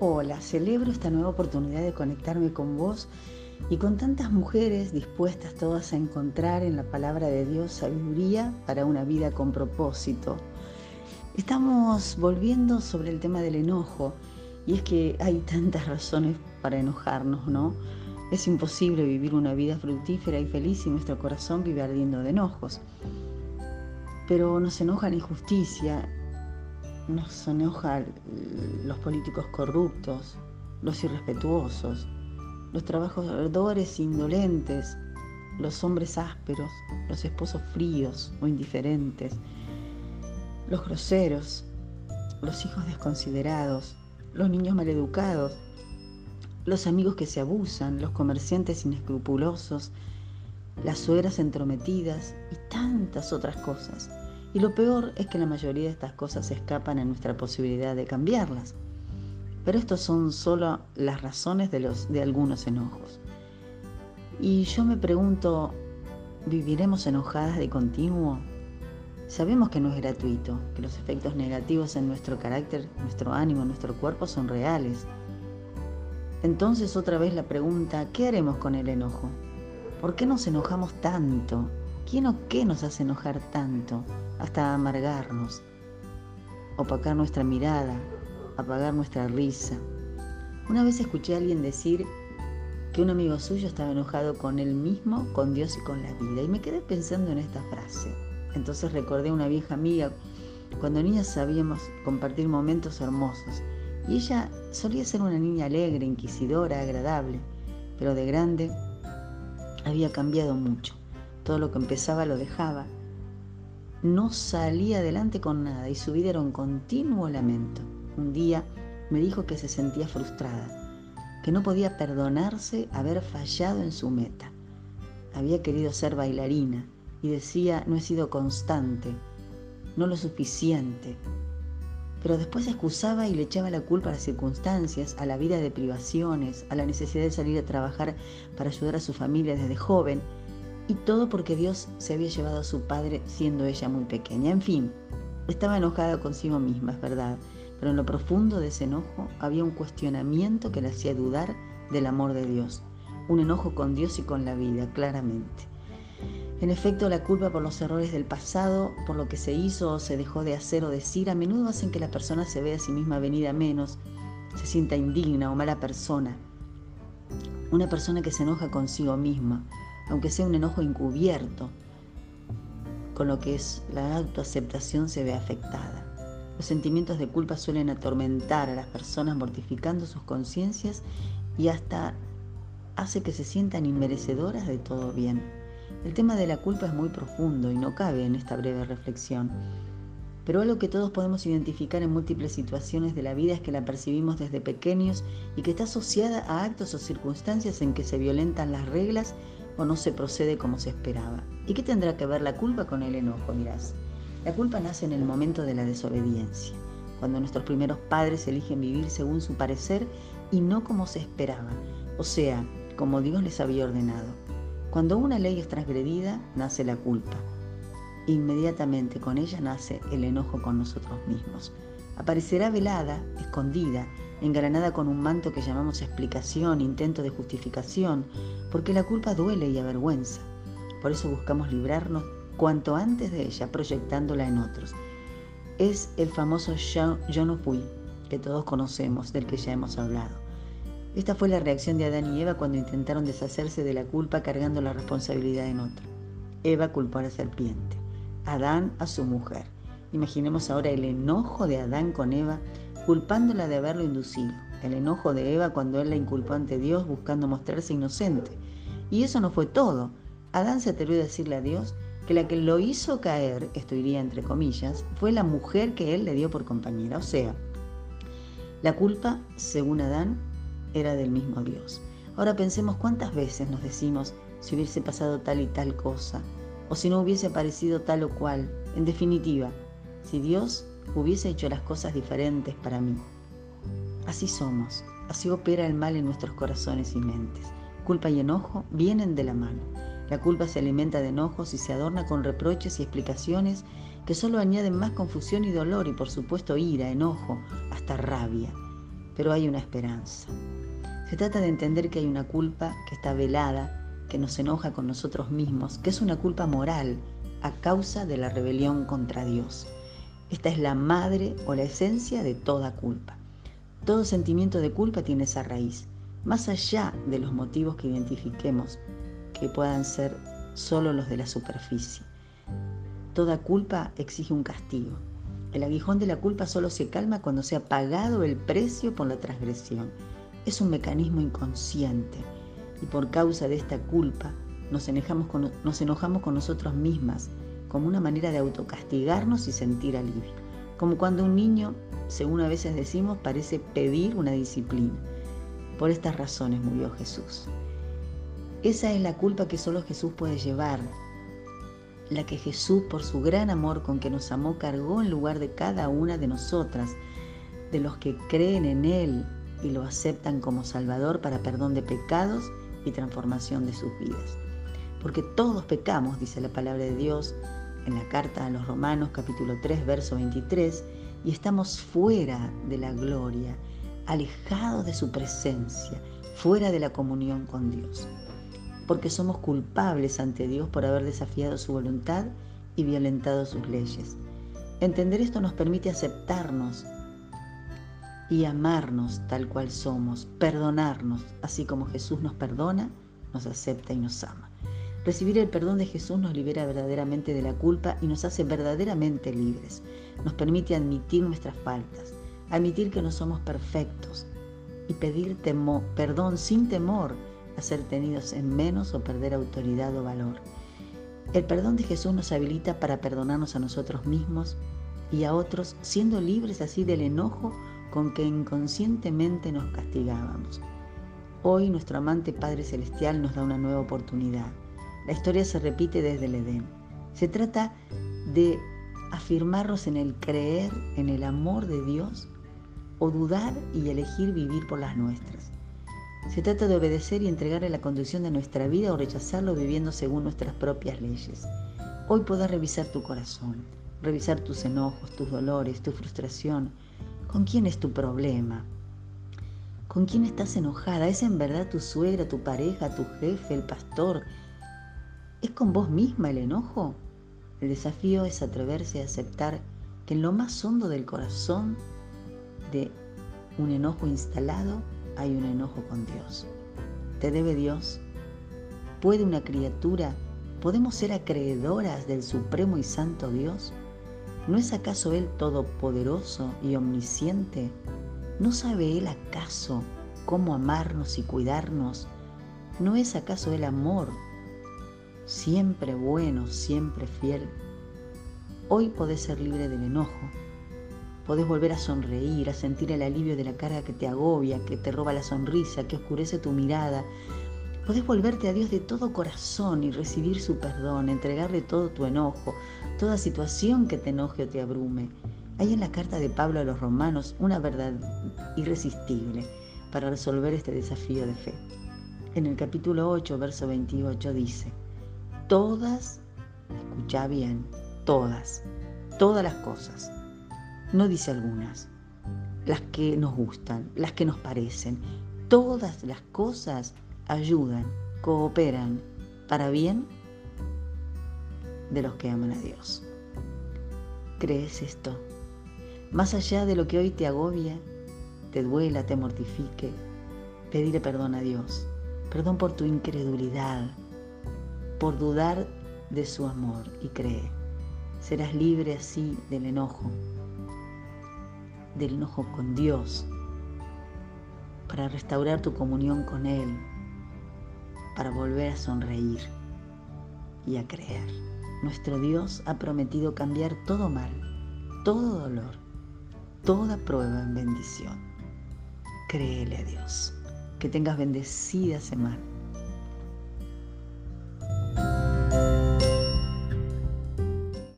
Hola, celebro esta nueva oportunidad de conectarme con vos y con tantas mujeres dispuestas todas a encontrar en la palabra de Dios sabiduría para una vida con propósito. Estamos volviendo sobre el tema del enojo y es que hay tantas razones para enojarnos, ¿no? Es imposible vivir una vida fructífera y feliz si nuestro corazón vive ardiendo de enojos. Pero nos enoja la injusticia, nos enoja los políticos corruptos, los irrespetuosos, los trabajadores indolentes, los hombres ásperos, los esposos fríos o indiferentes, los groseros, los hijos desconsiderados, los niños maleducados, los amigos que se abusan, los comerciantes inescrupulosos, las suegras entrometidas y tantas otras cosas. Y lo peor es que la mayoría de estas cosas escapan a nuestra posibilidad de cambiarlas. Pero estos son solo las razones de, de algunos enojos. Y yo me pregunto, ¿viviremos enojadas de continuo? Sabemos que no es gratuito, que los efectos negativos en nuestro carácter, nuestro ánimo, nuestro cuerpo son reales. Entonces otra vez la pregunta, ¿qué haremos con el enojo? ¿Por qué nos enojamos tanto? ¿Quién o qué nos hace enojar tanto? Hasta amargarnos, opacar nuestra mirada, apagar nuestra risa. Una vez escuché a alguien decir que un amigo suyo estaba enojado con él mismo, con Dios y con la vida. Y me quedé pensando en esta frase. Entonces recordé a una vieja amiga. Cuando niñas sabíamos compartir momentos hermosos. Y ella solía ser una niña alegre, inquisidora, agradable. Pero de grande había cambiado mucho todo lo que empezaba lo dejaba. No salía adelante con nada y su vida era un continuo lamento. Un día me dijo que se sentía frustrada, que no podía perdonarse haber fallado en su meta. Había querido ser bailarina y decía no he sido constante, no lo suficiente. Pero después se excusaba y le echaba la culpa a las circunstancias, a la vida de privaciones, a la necesidad de salir a trabajar para ayudar a su familia desde joven y todo porque Dios se había llevado a su padre siendo ella muy pequeña. En fin, estaba enojada consigo misma, es verdad, pero en lo profundo de ese enojo había un cuestionamiento que le hacía dudar del amor de Dios, un enojo con Dios y con la vida, claramente. En efecto, la culpa por los errores del pasado, por lo que se hizo o se dejó de hacer o decir, a menudo hacen que la persona se vea a sí misma venida menos, se sienta indigna o mala persona. Una persona que se enoja consigo misma, aunque sea un enojo encubierto, con lo que es la autoaceptación se ve afectada. Los sentimientos de culpa suelen atormentar a las personas mortificando sus conciencias y hasta hace que se sientan inmerecedoras de todo bien. El tema de la culpa es muy profundo y no cabe en esta breve reflexión. Pero algo que todos podemos identificar en múltiples situaciones de la vida es que la percibimos desde pequeños y que está asociada a actos o circunstancias en que se violentan las reglas o no se procede como se esperaba. ¿Y qué tendrá que ver la culpa con el enojo, mirás? La culpa nace en el momento de la desobediencia, cuando nuestros primeros padres eligen vivir según su parecer y no como se esperaba, o sea, como Dios les había ordenado. Cuando una ley es transgredida, nace la culpa. Inmediatamente con ella nace el enojo con nosotros mismos. Aparecerá velada, escondida, engalanada con un manto que llamamos explicación, intento de justificación, porque la culpa duele y avergüenza. Por eso buscamos librarnos cuanto antes de ella, proyectándola en otros. Es el famoso yo no fui, que todos conocemos, del que ya hemos hablado. Esta fue la reacción de Adán y Eva cuando intentaron deshacerse de la culpa cargando la responsabilidad en otro. Eva culpó a la serpiente, Adán a su mujer. Imaginemos ahora el enojo de Adán con Eva culpándola de haberlo inducido, el enojo de Eva cuando él la inculpó ante Dios buscando mostrarse inocente. Y eso no fue todo. Adán se atrevió a decirle a Dios que la que lo hizo caer, esto iría entre comillas, fue la mujer que él le dio por compañera. O sea, la culpa, según Adán, era del mismo Dios. Ahora pensemos cuántas veces nos decimos si hubiese pasado tal y tal cosa, o si no hubiese aparecido tal o cual. En definitiva, si Dios hubiese hecho las cosas diferentes para mí. Así somos, así opera el mal en nuestros corazones y mentes. Culpa y enojo vienen de la mano. La culpa se alimenta de enojos y se adorna con reproches y explicaciones que solo añaden más confusión y dolor y por supuesto ira, enojo, hasta rabia. pero hay una esperanza. Se trata de entender que hay una culpa que está velada, que nos enoja con nosotros mismos, que es una culpa moral a causa de la rebelión contra Dios. Esta es la madre o la esencia de toda culpa. Todo sentimiento de culpa tiene esa raíz, más allá de los motivos que identifiquemos, que puedan ser solo los de la superficie. Toda culpa exige un castigo. El aguijón de la culpa solo se calma cuando se ha pagado el precio por la transgresión. Es un mecanismo inconsciente y por causa de esta culpa nos enojamos con, nos nosotros mismas como una manera de autocastigarnos y sentir alivio. Como cuando un niño, según a veces decimos, parece pedir una disciplina. Por estas razones murió Jesús. Esa es la culpa que solo Jesús puede llevar, la que Jesús, por su gran amor con que nos amó, cargó en lugar de cada una de nosotras, de los que creen en Él y lo aceptan como Salvador para perdón de pecados y transformación de sus vidas. Porque todos pecamos, dice la palabra de Dios en la carta a los Romanos capítulo 3, verso 23, y estamos fuera de la gloria, alejados de su presencia, fuera de la comunión con Dios. Porque somos culpables ante Dios por haber desafiado su voluntad y violentado sus leyes. Entender esto nos permite aceptarnos y amarnos tal cual somos, perdonarnos, así como Jesús nos perdona, nos acepta y nos ama. Recibir el perdón de Jesús nos libera verdaderamente de la culpa y nos hace verdaderamente libres. Nos permite admitir nuestras faltas, admitir que no somos perfectos y pedir perdón sin temor a ser tenidos en menos o perder autoridad o valor. El perdón de Jesús nos habilita para perdonarnos a nosotros mismos y a otros, siendo libres así del enojo con que inconscientemente nos castigábamos. Hoy nuestro amante Padre Celestial nos da una nueva oportunidad. La historia se repite desde el Edén. Se trata de afirmarnos en el creer en el amor de Dios o dudar y elegir vivir por las nuestras. Se trata de obedecer y entregarle la conducción de nuestra vida o rechazarlo viviendo según nuestras propias leyes. Hoy podrás revisar tu corazón, revisar tus enojos, tus dolores, tu frustración, ¿Con quién es tu problema? ¿Con quién estás enojada? ¿Es en verdad tu suegra, tu pareja, tu jefe, el pastor? ¿Es con vos misma el enojo? El desafío es atreverse a aceptar que en lo más hondo del corazón de un enojo instalado hay un enojo con Dios. ¿Te debe Dios? ¿Puede una criatura? ¿Podemos ser acreedoras del Supremo y Santo Dios? ¿No es acaso Él todopoderoso y omnisciente? ¿No sabe Él acaso cómo amarnos y cuidarnos? ¿No es acaso Él amor, siempre bueno, siempre fiel? Hoy podés ser libre del enojo, podés volver a sonreír, a sentir el alivio de la cara que te agobia, que te roba la sonrisa, que oscurece tu mirada. Podés volverte a Dios de todo corazón y recibir su perdón, entregarle todo tu enojo, toda situación que te enoje o te abrume. Hay en la carta de Pablo a los romanos una verdad irresistible para resolver este desafío de fe. En el capítulo 8, verso 28 dice, todas, escucha bien, todas, todas las cosas, no dice algunas, las que nos gustan, las que nos parecen, todas las cosas ayudan, cooperan para bien de los que aman a Dios. ¿Crees esto? Más allá de lo que hoy te agobia, te duela, te mortifique, pedirle perdón a Dios. Perdón por tu incredulidad, por dudar de su amor y cree. Serás libre así del enojo, del enojo con Dios, para restaurar tu comunión con Él, para volver a sonreír y a creer. Nuestro Dios ha prometido cambiar todo mal, todo dolor, toda prueba en bendición. Créele a Dios. Que tengas bendecida semana.